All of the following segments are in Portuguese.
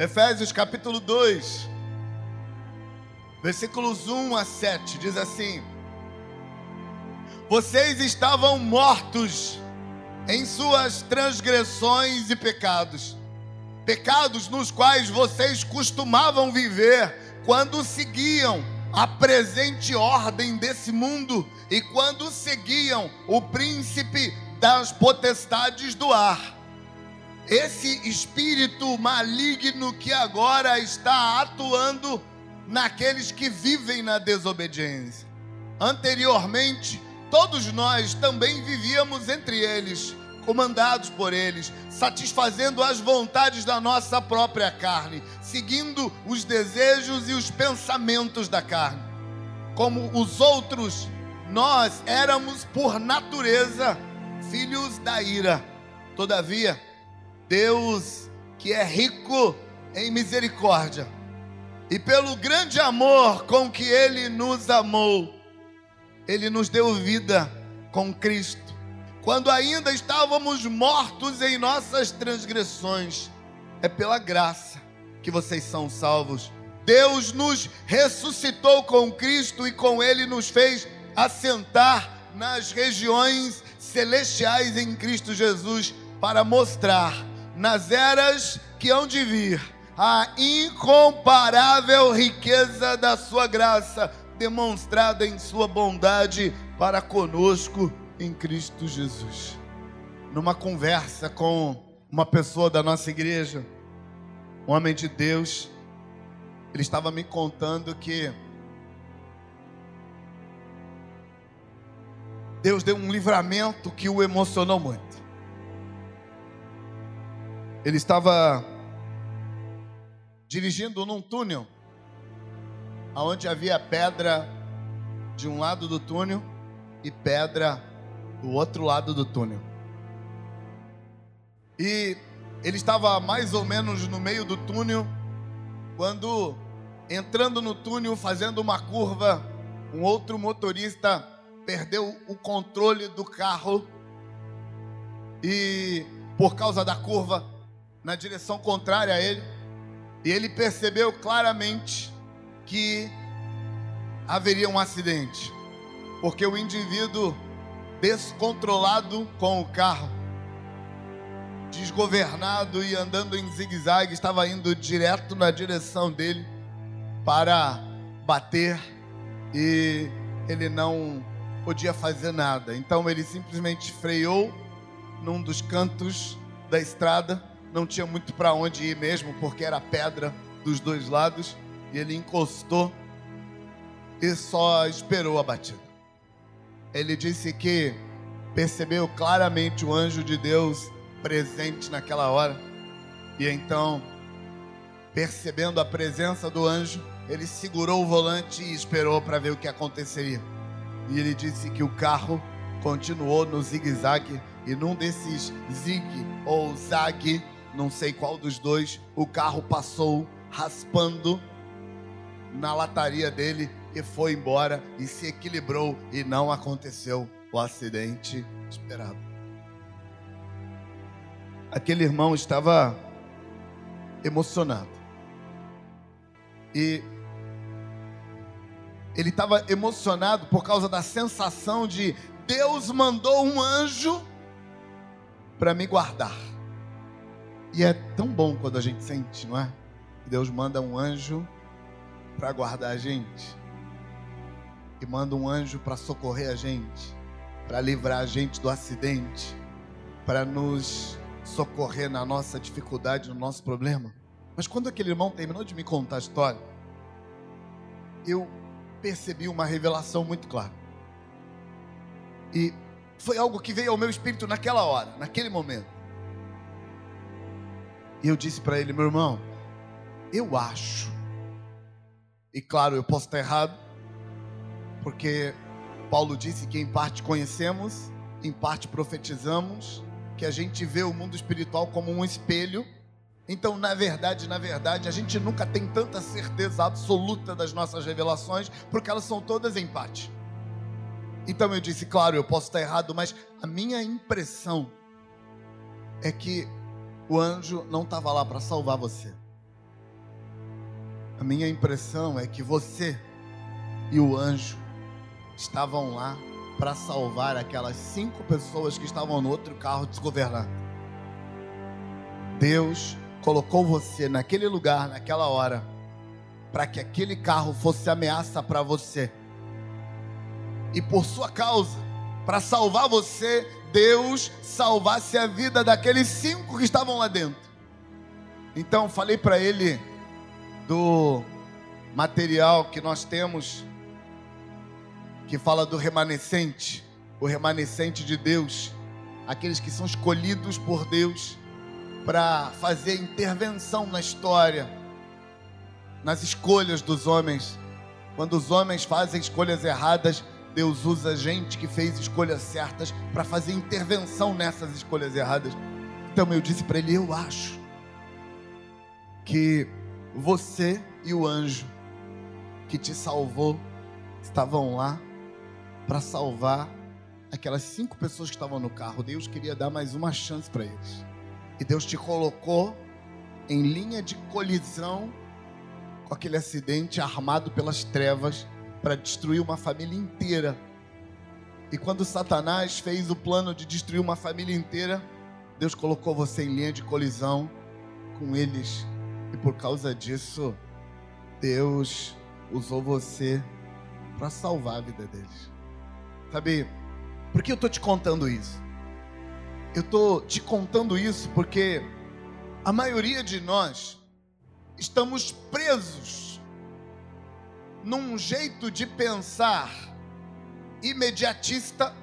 Efésios capítulo 2, versículos 1 a 7, diz assim: Vocês estavam mortos em suas transgressões e pecados, pecados nos quais vocês costumavam viver quando seguiam a presente ordem desse mundo e quando seguiam o príncipe das potestades do ar esse espírito maligno que agora está atuando naqueles que vivem na desobediência. Anteriormente, todos nós também vivíamos entre eles, comandados por eles, satisfazendo as vontades da nossa própria carne, seguindo os desejos e os pensamentos da carne. Como os outros, nós éramos por natureza filhos da ira. Todavia, Deus que é rico em misericórdia, e pelo grande amor com que Ele nos amou, Ele nos deu vida com Cristo, quando ainda estávamos mortos em nossas transgressões, é pela graça que vocês são salvos. Deus nos ressuscitou com Cristo e com Ele nos fez assentar nas regiões celestiais em Cristo Jesus para mostrar nas eras que hão de vir, a incomparável riqueza da sua graça, demonstrada em sua bondade para conosco em Cristo Jesus. Numa conversa com uma pessoa da nossa igreja, um homem de Deus, ele estava me contando que Deus deu um livramento que o emocionou muito. Ele estava dirigindo num túnel, onde havia pedra de um lado do túnel e pedra do outro lado do túnel. E ele estava mais ou menos no meio do túnel, quando, entrando no túnel, fazendo uma curva, um outro motorista perdeu o controle do carro e, por causa da curva, na direção contrária a ele, e ele percebeu claramente que haveria um acidente, porque o indivíduo descontrolado com o carro, desgovernado e andando em zigue-zague, estava indo direto na direção dele para bater e ele não podia fazer nada. Então ele simplesmente freou num dos cantos da estrada não tinha muito para onde ir mesmo, porque era pedra dos dois lados, e ele encostou e só esperou a batida. Ele disse que percebeu claramente o anjo de Deus presente naquela hora, e então, percebendo a presença do anjo, ele segurou o volante e esperou para ver o que aconteceria. E ele disse que o carro continuou no zigue-zague, e num desses zig ou zag, não sei qual dos dois, o carro passou raspando na lataria dele e foi embora e se equilibrou e não aconteceu o acidente esperado. Aquele irmão estava emocionado. E ele estava emocionado por causa da sensação de Deus mandou um anjo para me guardar. E é tão bom quando a gente sente, não é? Deus manda um anjo para guardar a gente. E manda um anjo para socorrer a gente, para livrar a gente do acidente, para nos socorrer na nossa dificuldade, no nosso problema. Mas quando aquele irmão terminou de me contar a história, eu percebi uma revelação muito clara. E foi algo que veio ao meu espírito naquela hora, naquele momento. E eu disse para ele, meu irmão, eu acho. E claro, eu posso estar errado, porque Paulo disse que em parte conhecemos, em parte profetizamos, que a gente vê o mundo espiritual como um espelho. Então, na verdade, na verdade, a gente nunca tem tanta certeza absoluta das nossas revelações, porque elas são todas em parte. Então eu disse, claro, eu posso estar errado, mas a minha impressão é que o anjo não estava lá para salvar você. A minha impressão é que você e o anjo estavam lá para salvar aquelas cinco pessoas que estavam no outro carro desgovernado. Deus colocou você naquele lugar, naquela hora, para que aquele carro fosse ameaça para você. E por sua causa, para salvar você, Deus salvasse a vida daqueles cinco que estavam lá dentro. Então, falei para ele do material que nós temos que fala do remanescente, o remanescente de Deus, aqueles que são escolhidos por Deus para fazer intervenção na história, nas escolhas dos homens. Quando os homens fazem escolhas erradas, Deus usa gente que fez escolhas certas para fazer intervenção nessas escolhas erradas. Então eu disse para ele: Eu acho que você e o anjo que te salvou estavam lá para salvar aquelas cinco pessoas que estavam no carro. Deus queria dar mais uma chance para eles. E Deus te colocou em linha de colisão com aquele acidente armado pelas trevas para destruir uma família inteira. E quando Satanás fez o plano de destruir uma família inteira, Deus colocou você em linha de colisão com eles. E por causa disso, Deus usou você para salvar a vida deles. Sabe, por que eu estou te contando isso? Eu estou te contando isso porque a maioria de nós estamos presos num jeito de pensar imediatista,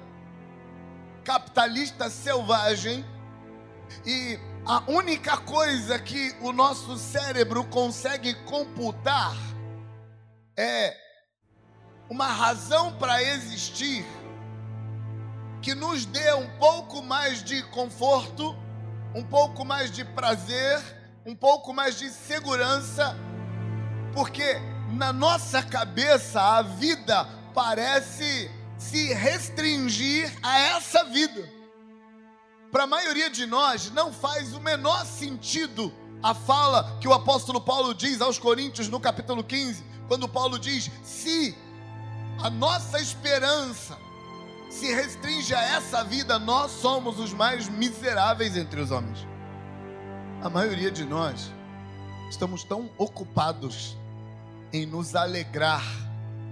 capitalista selvagem, e a única coisa que o nosso cérebro consegue computar é uma razão para existir que nos dê um pouco mais de conforto, um pouco mais de prazer, um pouco mais de segurança, porque na nossa cabeça a vida parece se restringir a essa vida. Para a maioria de nós, não faz o menor sentido a fala que o apóstolo Paulo diz aos Coríntios no capítulo 15, quando Paulo diz: se a nossa esperança se restringe a essa vida, nós somos os mais miseráveis entre os homens. A maioria de nós estamos tão ocupados em nos alegrar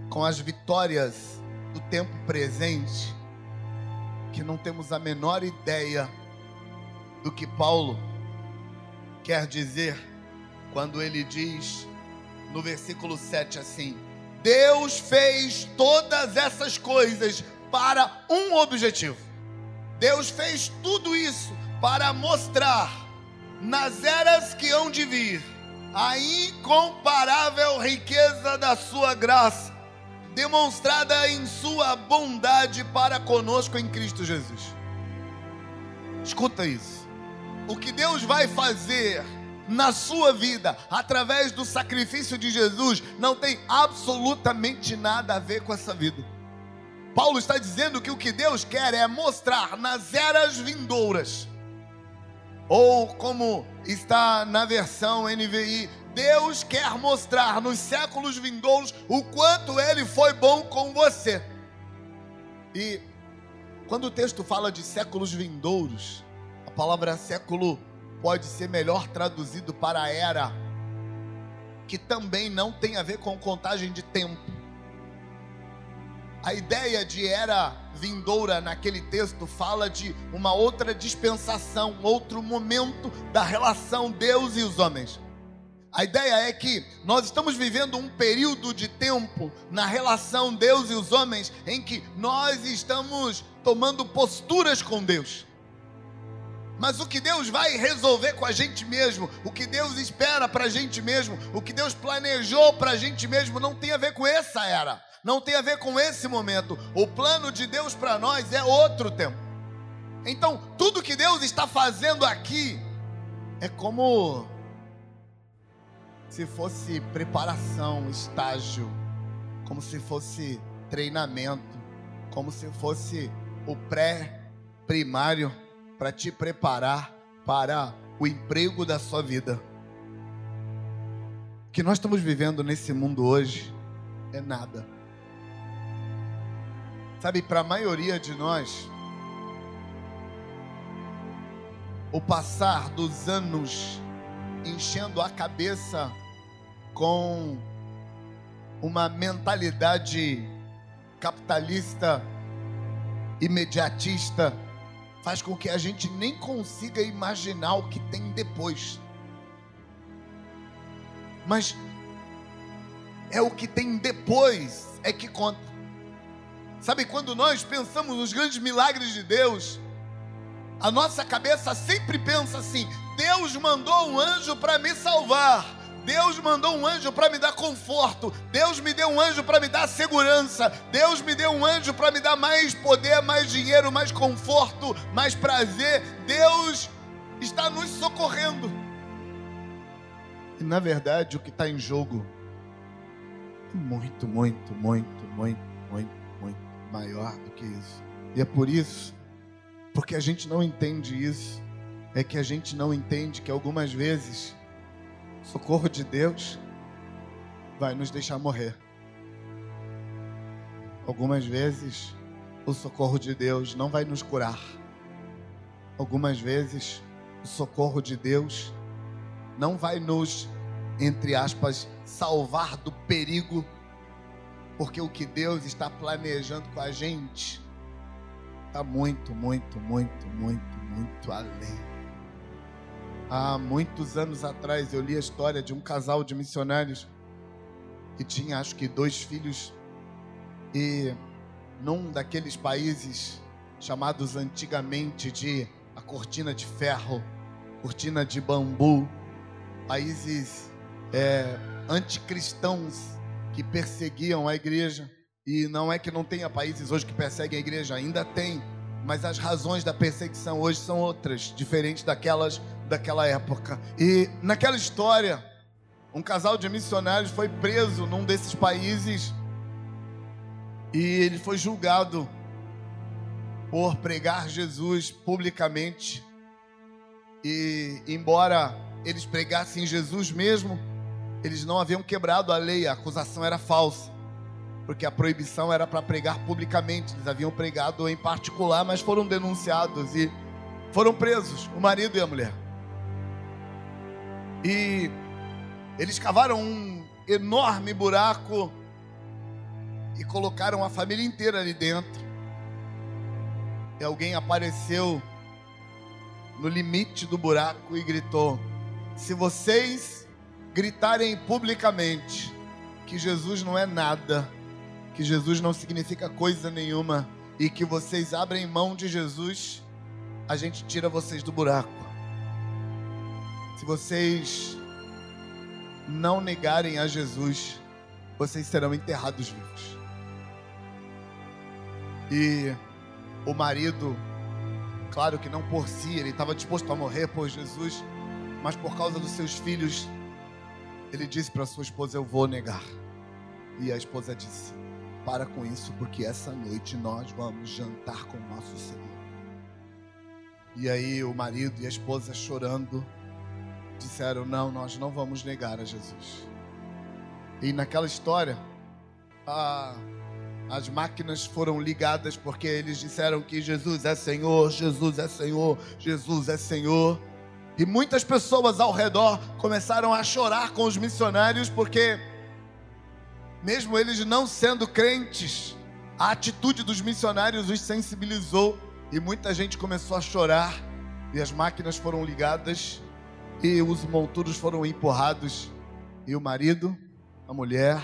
com as vitórias do tempo presente que não temos a menor ideia do que Paulo quer dizer quando ele diz no versículo 7 assim: Deus fez todas essas coisas para um objetivo. Deus fez tudo isso para mostrar nas eras que hão de vir a incomparável riqueza da sua graça, demonstrada em sua bondade para conosco em Cristo Jesus. Escuta isso. O que Deus vai fazer na sua vida, através do sacrifício de Jesus, não tem absolutamente nada a ver com essa vida. Paulo está dizendo que o que Deus quer é mostrar nas eras vindouras, ou como está na versão NVI, Deus quer mostrar nos séculos vindouros o quanto Ele foi bom com você. E quando o texto fala de séculos vindouros, a palavra século pode ser melhor traduzido para era, que também não tem a ver com contagem de tempo. A ideia de era vindoura naquele texto fala de uma outra dispensação, outro momento da relação Deus e os homens. A ideia é que nós estamos vivendo um período de tempo na relação Deus e os homens em que nós estamos tomando posturas com Deus. Mas o que Deus vai resolver com a gente mesmo, o que Deus espera para a gente mesmo, o que Deus planejou para a gente mesmo, não tem a ver com essa era, não tem a ver com esse momento. O plano de Deus para nós é outro tempo. Então, tudo que Deus está fazendo aqui é como se fosse preparação, estágio, como se fosse treinamento, como se fosse o pré-primário para te preparar para o emprego da sua vida. que nós estamos vivendo nesse mundo hoje é nada. Sabe, para a maioria de nós, o passar dos anos enchendo a cabeça com uma mentalidade capitalista, imediatista, faz com que a gente nem consiga imaginar o que tem depois. Mas é o que tem depois é que conta. Sabe, quando nós pensamos nos grandes milagres de Deus, a nossa cabeça sempre pensa assim: Deus mandou um anjo para me salvar. Deus mandou um anjo para me dar conforto. Deus me deu um anjo para me dar segurança. Deus me deu um anjo para me dar mais poder, mais dinheiro, mais conforto, mais prazer. Deus está nos socorrendo. E na verdade, o que está em jogo é muito, muito, muito, muito, maior do que isso. E é por isso, porque a gente não entende isso, é que a gente não entende que algumas vezes socorro de Deus vai nos deixar morrer. Algumas vezes, o socorro de Deus não vai nos curar. Algumas vezes, o socorro de Deus não vai nos, entre aspas, salvar do perigo, porque o que Deus está planejando com a gente está muito, muito, muito, muito, muito além. Há muitos anos atrás eu li a história de um casal de missionários que tinha acho que dois filhos e num daqueles países chamados antigamente de a cortina de ferro, cortina de bambu, países é, anticristãos que perseguiam a igreja. E não é que não tenha países hoje que perseguem a igreja, ainda tem, mas as razões da perseguição hoje são outras, diferentes daquelas daquela época. E naquela história, um casal de missionários foi preso num desses países e ele foi julgado por pregar Jesus publicamente. E embora eles pregassem Jesus mesmo, eles não haviam quebrado a lei, a acusação era falsa, porque a proibição era para pregar publicamente. Eles haviam pregado em particular, mas foram denunciados e foram presos, o marido e a mulher. E eles cavaram um enorme buraco e colocaram a família inteira ali dentro. E alguém apareceu no limite do buraco e gritou: Se vocês gritarem publicamente que Jesus não é nada, que Jesus não significa coisa nenhuma e que vocês abrem mão de Jesus, a gente tira vocês do buraco. Se vocês não negarem a Jesus, vocês serão enterrados vivos. E o marido, claro que não por si, ele estava disposto a morrer por Jesus, mas por causa dos seus filhos, ele disse para sua esposa: Eu vou negar. E a esposa disse: Para com isso, porque essa noite nós vamos jantar com o nosso Senhor. E aí o marido e a esposa chorando, disseram: Não, nós não vamos negar a Jesus. E naquela história, a, as máquinas foram ligadas porque eles disseram que Jesus é Senhor, Jesus é Senhor, Jesus é Senhor. E muitas pessoas ao redor começaram a chorar com os missionários porque, mesmo eles não sendo crentes, a atitude dos missionários os sensibilizou e muita gente começou a chorar e as máquinas foram ligadas e os monturos foram empurrados, e o marido, a mulher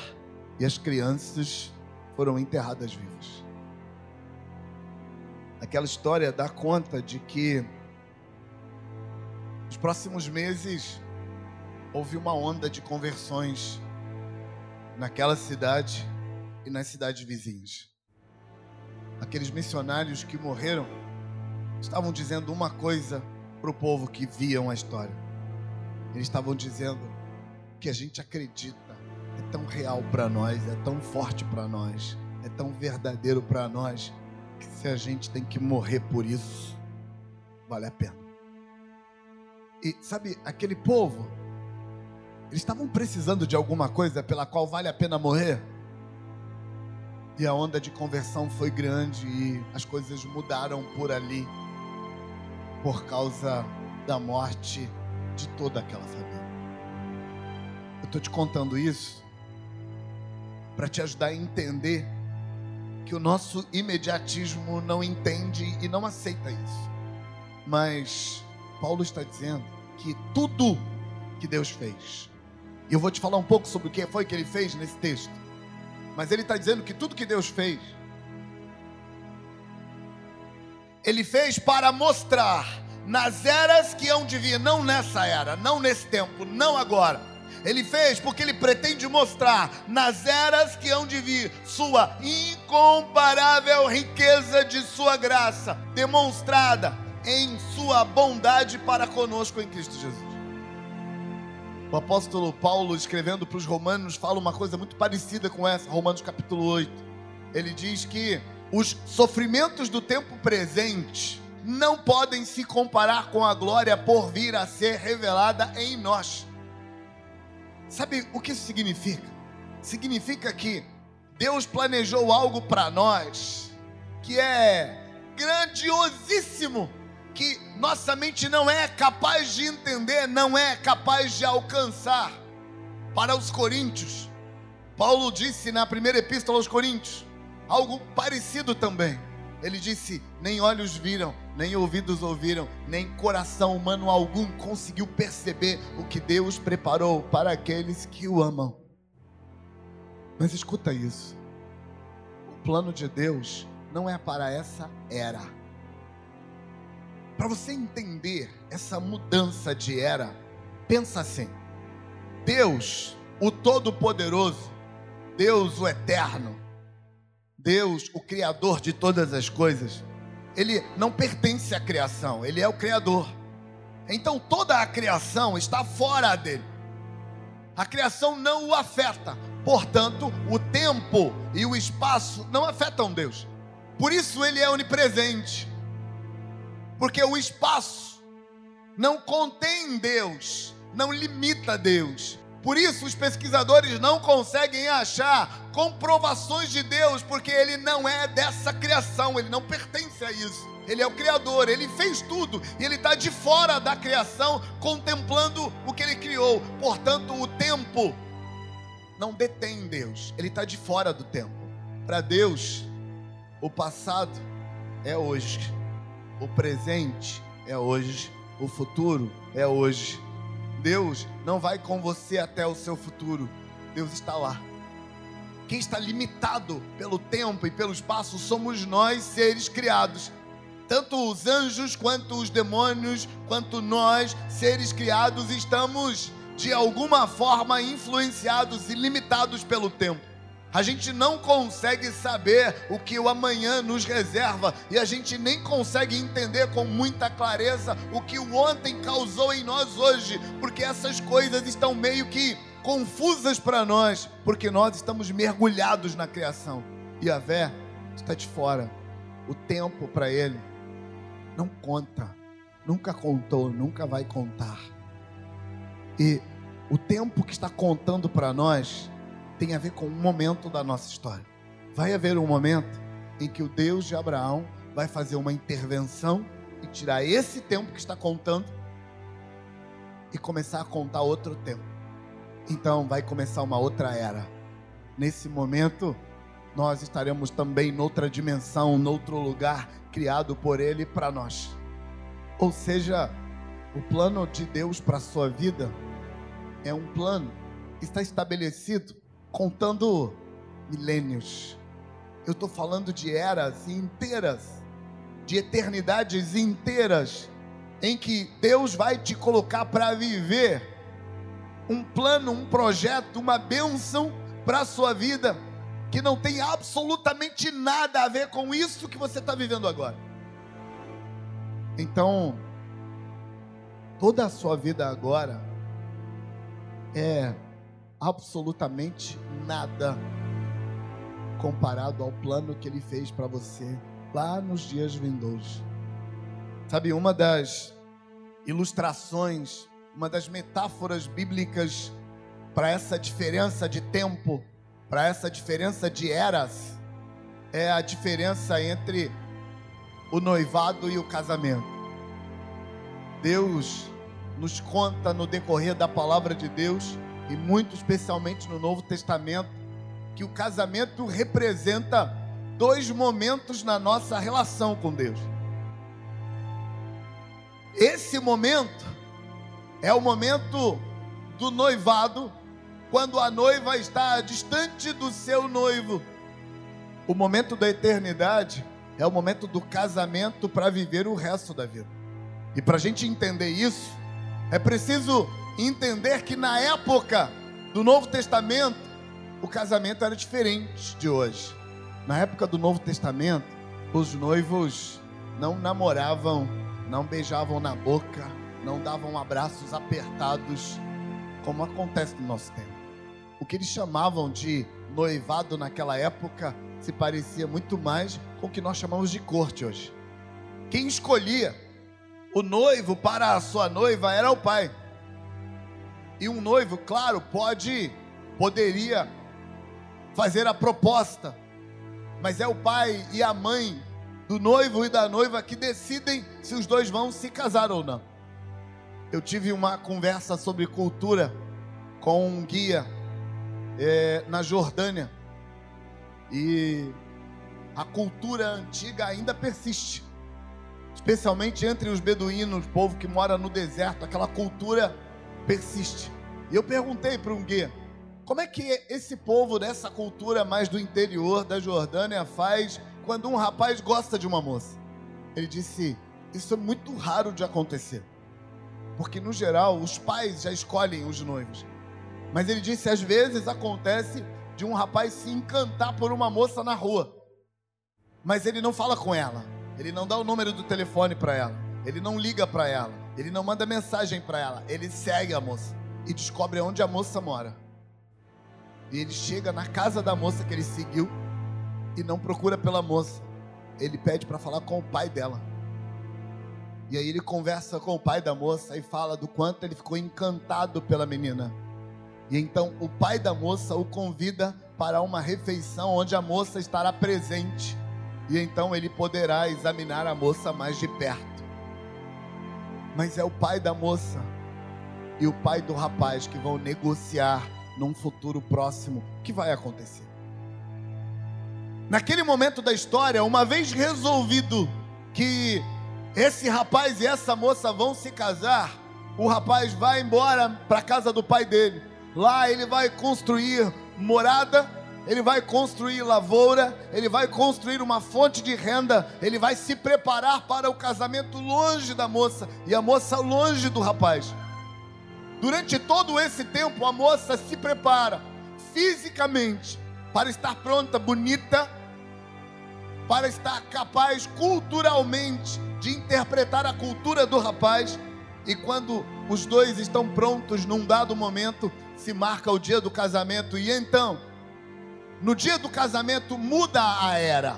e as crianças foram enterradas vivas. Aquela história dá conta de que próximos meses houve uma onda de conversões naquela cidade e nas cidades vizinhas. Aqueles missionários que morreram estavam dizendo uma coisa para o povo que viam a história. Eles estavam dizendo que a gente acredita é tão real para nós, é tão forte para nós, é tão verdadeiro para nós, que se a gente tem que morrer por isso, vale a pena. E sabe, aquele povo Eles estavam precisando de alguma coisa pela qual vale a pena morrer. E a onda de conversão foi grande e as coisas mudaram por ali por causa da morte de toda aquela família. Eu estou te contando isso para te ajudar a entender que o nosso imediatismo não entende e não aceita isso. Mas Paulo está dizendo que tudo que Deus fez, e eu vou te falar um pouco sobre o que foi que ele fez nesse texto, mas ele está dizendo que tudo que Deus fez, ele fez para mostrar nas eras que hão de vir, não nessa era, não nesse tempo, não agora. Ele fez porque ele pretende mostrar nas eras que hão de vir sua incomparável riqueza de sua graça, demonstrada em sua bondade para conosco em Cristo Jesus. O apóstolo Paulo, escrevendo para os Romanos, fala uma coisa muito parecida com essa, Romanos capítulo 8. Ele diz que os sofrimentos do tempo presente não podem se comparar com a glória por vir a ser revelada em nós. Sabe o que isso significa? Significa que Deus planejou algo para nós que é grandiosíssimo, que nossa mente não é capaz de entender, não é capaz de alcançar. Para os coríntios, Paulo disse na primeira epístola aos coríntios algo parecido também. Ele disse: Nem olhos viram, nem ouvidos ouviram, nem coração humano algum conseguiu perceber o que Deus preparou para aqueles que o amam. Mas escuta isso: o plano de Deus não é para essa era. Para você entender essa mudança de era, pensa assim: Deus, o Todo-Poderoso, Deus, o Eterno, Deus, o Criador de todas as coisas, ele não pertence à criação, ele é o Criador. Então toda a criação está fora dele. A criação não o afeta, portanto, o tempo e o espaço não afetam Deus. Por isso ele é onipresente, porque o espaço não contém Deus, não limita Deus. Por isso, os pesquisadores não conseguem achar comprovações de Deus, porque ele não é dessa criação, ele não pertence a isso. Ele é o Criador, ele fez tudo e ele está de fora da criação, contemplando o que ele criou. Portanto, o tempo não detém Deus, ele está de fora do tempo. Para Deus, o passado é hoje, o presente é hoje, o futuro é hoje. Deus não vai com você até o seu futuro. Deus está lá. Quem está limitado pelo tempo e pelo espaço somos nós, seres criados. Tanto os anjos, quanto os demônios, quanto nós, seres criados, estamos de alguma forma influenciados e limitados pelo tempo. A gente não consegue saber o que o amanhã nos reserva e a gente nem consegue entender com muita clareza o que o ontem causou em nós hoje, porque essas coisas estão meio que confusas para nós, porque nós estamos mergulhados na criação e a Vé está de fora. O tempo para ele não conta, nunca contou, nunca vai contar. E o tempo que está contando para nós tem a ver com um momento da nossa história. Vai haver um momento em que o Deus de Abraão vai fazer uma intervenção e tirar esse tempo que está contando e começar a contar outro tempo. Então vai começar uma outra era. Nesse momento, nós estaremos também noutra dimensão, noutro lugar criado por Ele para nós. Ou seja, o plano de Deus para a sua vida é um plano que está estabelecido contando milênios. Eu estou falando de eras inteiras, de eternidades inteiras, em que Deus vai te colocar para viver um plano, um projeto, uma bênção para a sua vida, que não tem absolutamente nada a ver com isso que você está vivendo agora. Então, toda a sua vida agora é absolutamente nada comparado ao plano que ele fez para você lá nos dias vindouros. Sabe, uma das ilustrações, uma das metáforas bíblicas para essa diferença de tempo, para essa diferença de eras, é a diferença entre o noivado e o casamento. Deus nos conta no decorrer da palavra de Deus, e muito especialmente no Novo Testamento, que o casamento representa dois momentos na nossa relação com Deus. Esse momento é o momento do noivado, quando a noiva está distante do seu noivo. O momento da eternidade é o momento do casamento para viver o resto da vida. E para a gente entender isso, é preciso entender que na época do Novo Testamento, o casamento era diferente de hoje. Na época do Novo Testamento, os noivos não namoravam, não beijavam na boca, não davam abraços apertados, como acontece no nosso tempo. O que eles chamavam de noivado naquela época se parecia muito mais com o que nós chamamos de corte hoje. Quem escolhia o noivo para a sua noiva era o pai. E um noivo, claro, pode, poderia fazer a proposta, mas é o pai e a mãe do noivo e da noiva que decidem se os dois vão se casar ou não. Eu tive uma conversa sobre cultura com um guia é, na Jordânia e a cultura antiga ainda persiste, especialmente entre os beduínos, o povo que mora no deserto, aquela cultura persiste. E eu perguntei para um guia, como é que esse povo dessa cultura mais do interior da Jordânia faz quando um rapaz gosta de uma moça? Ele disse: Isso é muito raro de acontecer. Porque no geral os pais já escolhem os noivos. Mas ele disse: às vezes acontece de um rapaz se encantar por uma moça na rua. Mas ele não fala com ela. Ele não dá o número do telefone para ela. Ele não liga para ela. Ele não manda mensagem para ela. Ele segue a moça e descobre onde a moça mora. E ele chega na casa da moça que ele seguiu e não procura pela moça. Ele pede para falar com o pai dela. E aí ele conversa com o pai da moça e fala do quanto ele ficou encantado pela menina. E então o pai da moça o convida para uma refeição onde a moça estará presente. E então ele poderá examinar a moça mais de perto. Mas é o pai da moça e o pai do rapaz que vão negociar num futuro próximo o que vai acontecer. Naquele momento da história, uma vez resolvido que esse rapaz e essa moça vão se casar, o rapaz vai embora para a casa do pai dele. Lá ele vai construir morada, ele vai construir lavoura, ele vai construir uma fonte de renda, ele vai se preparar para o casamento longe da moça e a moça longe do rapaz. Durante todo esse tempo, a moça se prepara fisicamente para estar pronta, bonita, para estar capaz culturalmente de interpretar a cultura do rapaz. E quando os dois estão prontos num dado momento, se marca o dia do casamento. E então, no dia do casamento, muda a era.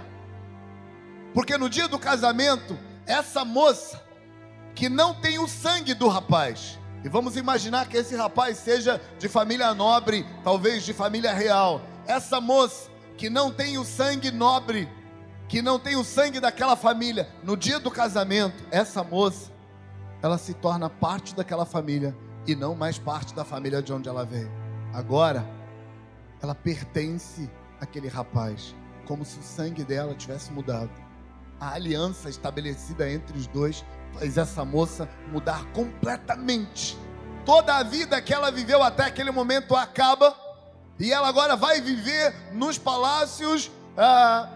Porque no dia do casamento, essa moça que não tem o sangue do rapaz, e vamos imaginar que esse rapaz seja de família nobre, talvez de família real. Essa moça que não tem o sangue nobre, que não tem o sangue daquela família, no dia do casamento, essa moça, ela se torna parte daquela família e não mais parte da família de onde ela veio. Agora, ela pertence àquele rapaz, como se o sangue dela tivesse mudado. A aliança estabelecida entre os dois faz essa moça mudar completamente. Toda a vida que ela viveu até aquele momento acaba, e ela agora vai viver nos palácios, ah,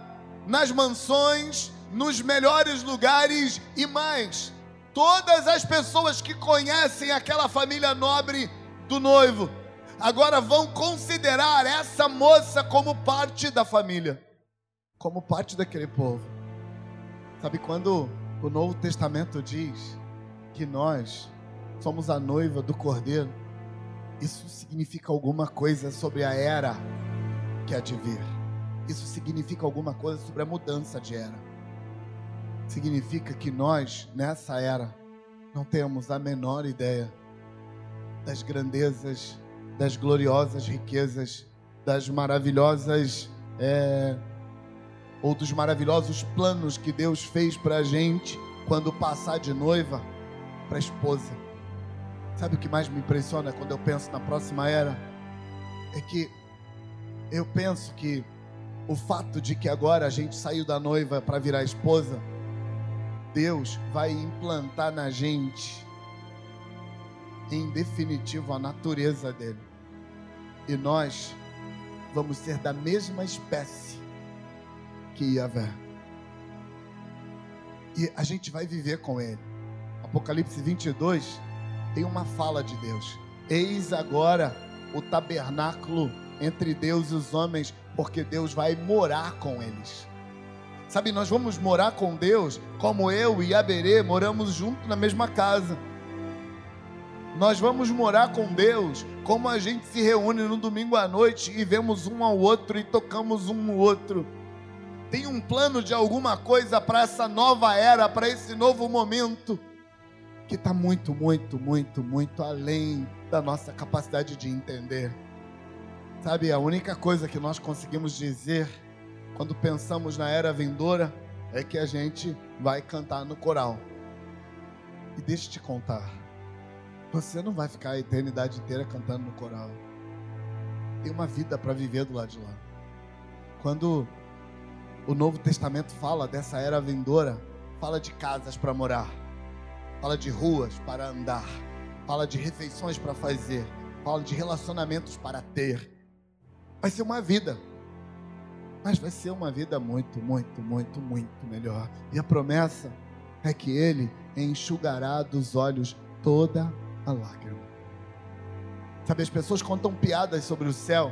nas mansões, nos melhores lugares e mais. Todas as pessoas que conhecem aquela família nobre do noivo agora vão considerar essa moça como parte da família, como parte daquele povo. Sabe quando o Novo Testamento diz que nós somos a noiva do Cordeiro. Isso significa alguma coisa sobre a era que há de vir. Isso significa alguma coisa sobre a mudança de era. Significa que nós, nessa era, não temos a menor ideia das grandezas das gloriosas riquezas, das maravilhosas é, ou dos maravilhosos planos que Deus fez para a gente quando passar de noiva para esposa. Sabe o que mais me impressiona quando eu penso na próxima era? É que eu penso que o fato de que agora a gente saiu da noiva para virar esposa, Deus vai implantar na gente, em definitivo, a natureza dele. E nós vamos ser da mesma espécie que Yahvé. E a gente vai viver com ele. Apocalipse 22 tem uma fala de Deus. Eis agora o tabernáculo entre Deus e os homens, porque Deus vai morar com eles. Sabe, nós vamos morar com Deus como eu e Aberê moramos junto na mesma casa. Nós vamos morar com Deus como a gente se reúne no domingo à noite e vemos um ao outro e tocamos um no outro tem um plano de alguma coisa para essa nova era, para esse novo momento, que está muito, muito, muito, muito além da nossa capacidade de entender. Sabe, a única coisa que nós conseguimos dizer quando pensamos na era vindoura é que a gente vai cantar no coral. E deixa eu te contar, você não vai ficar a eternidade inteira cantando no coral. Tem uma vida para viver do lado de lá. Quando o Novo Testamento fala dessa era vindoura, fala de casas para morar, fala de ruas para andar, fala de refeições para fazer, fala de relacionamentos para ter. Vai ser uma vida, mas vai ser uma vida muito, muito, muito, muito melhor. E a promessa é que Ele enxugará dos olhos toda a lágrima. Sabe, as pessoas contam piadas sobre o céu,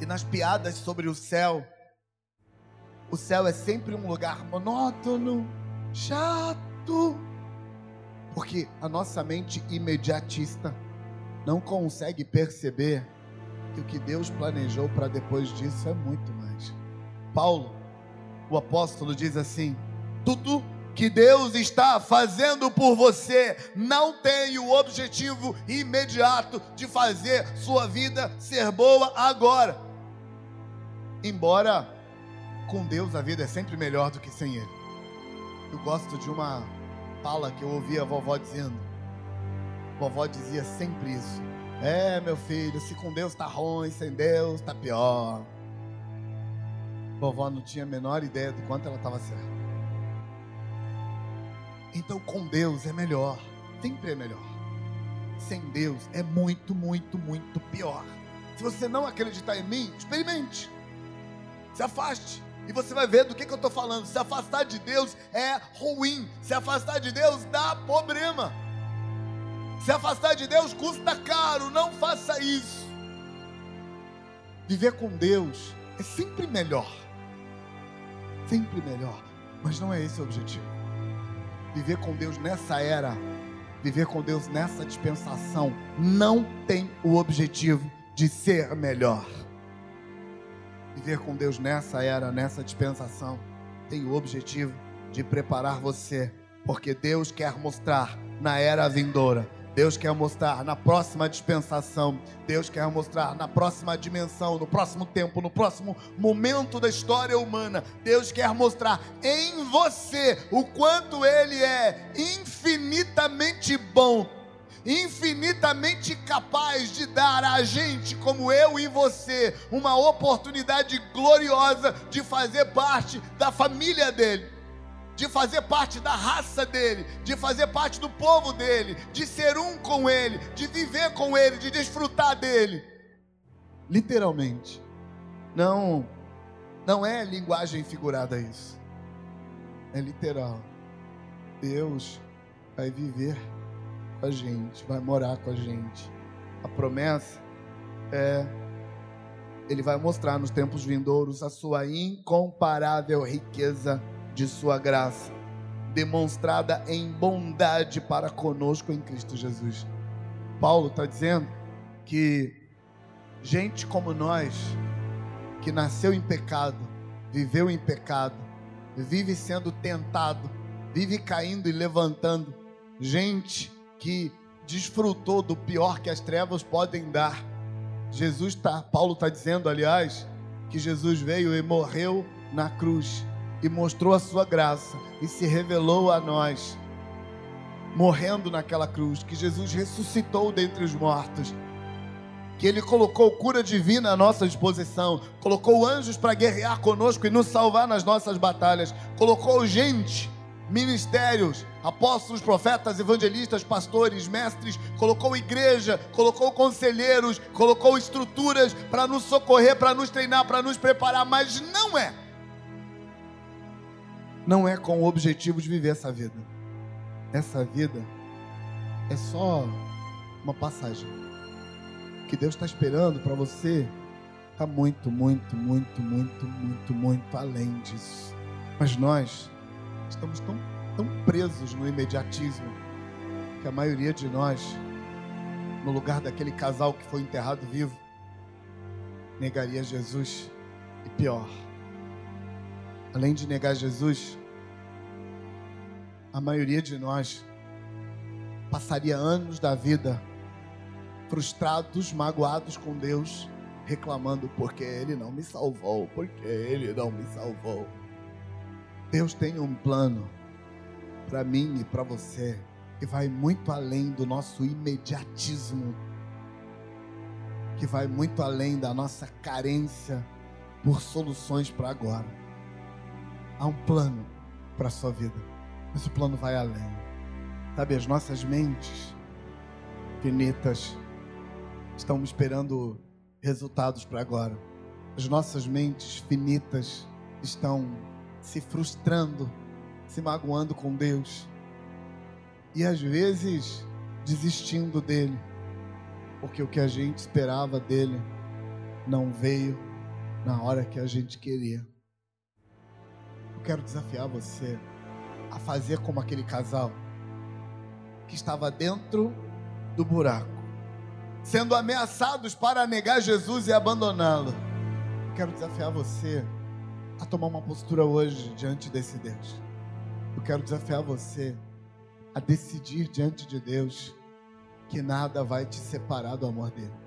e nas piadas sobre o céu, o céu é sempre um lugar monótono, chato, porque a nossa mente imediatista não consegue perceber que o que Deus planejou para depois disso é muito mais. Paulo, o apóstolo, diz assim: tudo que Deus está fazendo por você não tem o objetivo imediato de fazer sua vida ser boa agora. Embora com Deus a vida é sempre melhor do que sem Ele. Eu gosto de uma fala que eu ouvi a vovó dizendo. A vovó dizia sempre isso. É, meu filho, se com Deus tá ruim, sem Deus tá pior. A vovó não tinha a menor ideia do quanto ela estava certa. Então, com Deus é melhor, sempre é melhor. Sem Deus é muito, muito, muito pior. Se você não acreditar em mim, experimente. Se afaste. E você vai ver do que, que eu estou falando. Se afastar de Deus é ruim. Se afastar de Deus dá problema. Se afastar de Deus custa caro. Não faça isso. Viver com Deus é sempre melhor. Sempre melhor. Mas não é esse o objetivo. Viver com Deus nessa era, viver com Deus nessa dispensação, não tem o objetivo de ser melhor. Viver com Deus nessa era, nessa dispensação, tem o objetivo de preparar você, porque Deus quer mostrar na era vindoura Deus quer mostrar na próxima dispensação, Deus quer mostrar na próxima dimensão, no próximo tempo, no próximo momento da história humana. Deus quer mostrar em você o quanto Ele é infinitamente bom infinitamente capaz de dar a gente, como eu e você, uma oportunidade gloriosa de fazer parte da família dele, de fazer parte da raça dele, de fazer parte do povo dele, de ser um com ele, de viver com ele, de desfrutar dele. Literalmente. Não não é linguagem figurada isso. É literal. Deus vai viver com a gente, vai morar com a gente. A promessa é ele vai mostrar nos tempos vindouros a sua incomparável riqueza de sua graça, demonstrada em bondade para conosco em Cristo Jesus. Paulo está dizendo que gente como nós, que nasceu em pecado, viveu em pecado, vive sendo tentado, vive caindo e levantando, gente que desfrutou do pior que as trevas podem dar. Jesus tá, Paulo está dizendo, aliás, que Jesus veio e morreu na cruz e mostrou a sua graça e se revelou a nós, morrendo naquela cruz, que Jesus ressuscitou dentre os mortos, que Ele colocou cura divina à nossa disposição, colocou anjos para guerrear conosco e nos salvar nas nossas batalhas, colocou gente, ministérios, apóstolos, profetas, evangelistas, pastores, mestres, colocou igreja, colocou conselheiros, colocou estruturas para nos socorrer, para nos treinar, para nos preparar, mas não é não é com o objetivo de viver essa vida. Essa vida é só uma passagem. O que Deus está esperando para você está muito, muito, muito, muito, muito, muito além disso. Mas nós estamos tão, tão presos no imediatismo que a maioria de nós, no lugar daquele casal que foi enterrado vivo, negaria Jesus. E pior, além de negar Jesus, a maioria de nós passaria anos da vida frustrados, magoados com Deus, reclamando porque Ele não me salvou, porque Ele não me salvou. Deus tem um plano para mim e para você que vai muito além do nosso imediatismo, que vai muito além da nossa carência por soluções para agora. Há um plano para a sua vida, mas o plano vai além. Sabe, as nossas mentes finitas estão esperando resultados para agora. As nossas mentes finitas estão se frustrando, se magoando com Deus e às vezes desistindo dele, porque o que a gente esperava dele não veio na hora que a gente queria. Quero desafiar você a fazer como aquele casal que estava dentro do buraco, sendo ameaçados para negar Jesus e abandoná-lo. Quero desafiar você a tomar uma postura hoje diante desse Deus. Eu quero desafiar você a decidir diante de Deus que nada vai te separar do amor dele.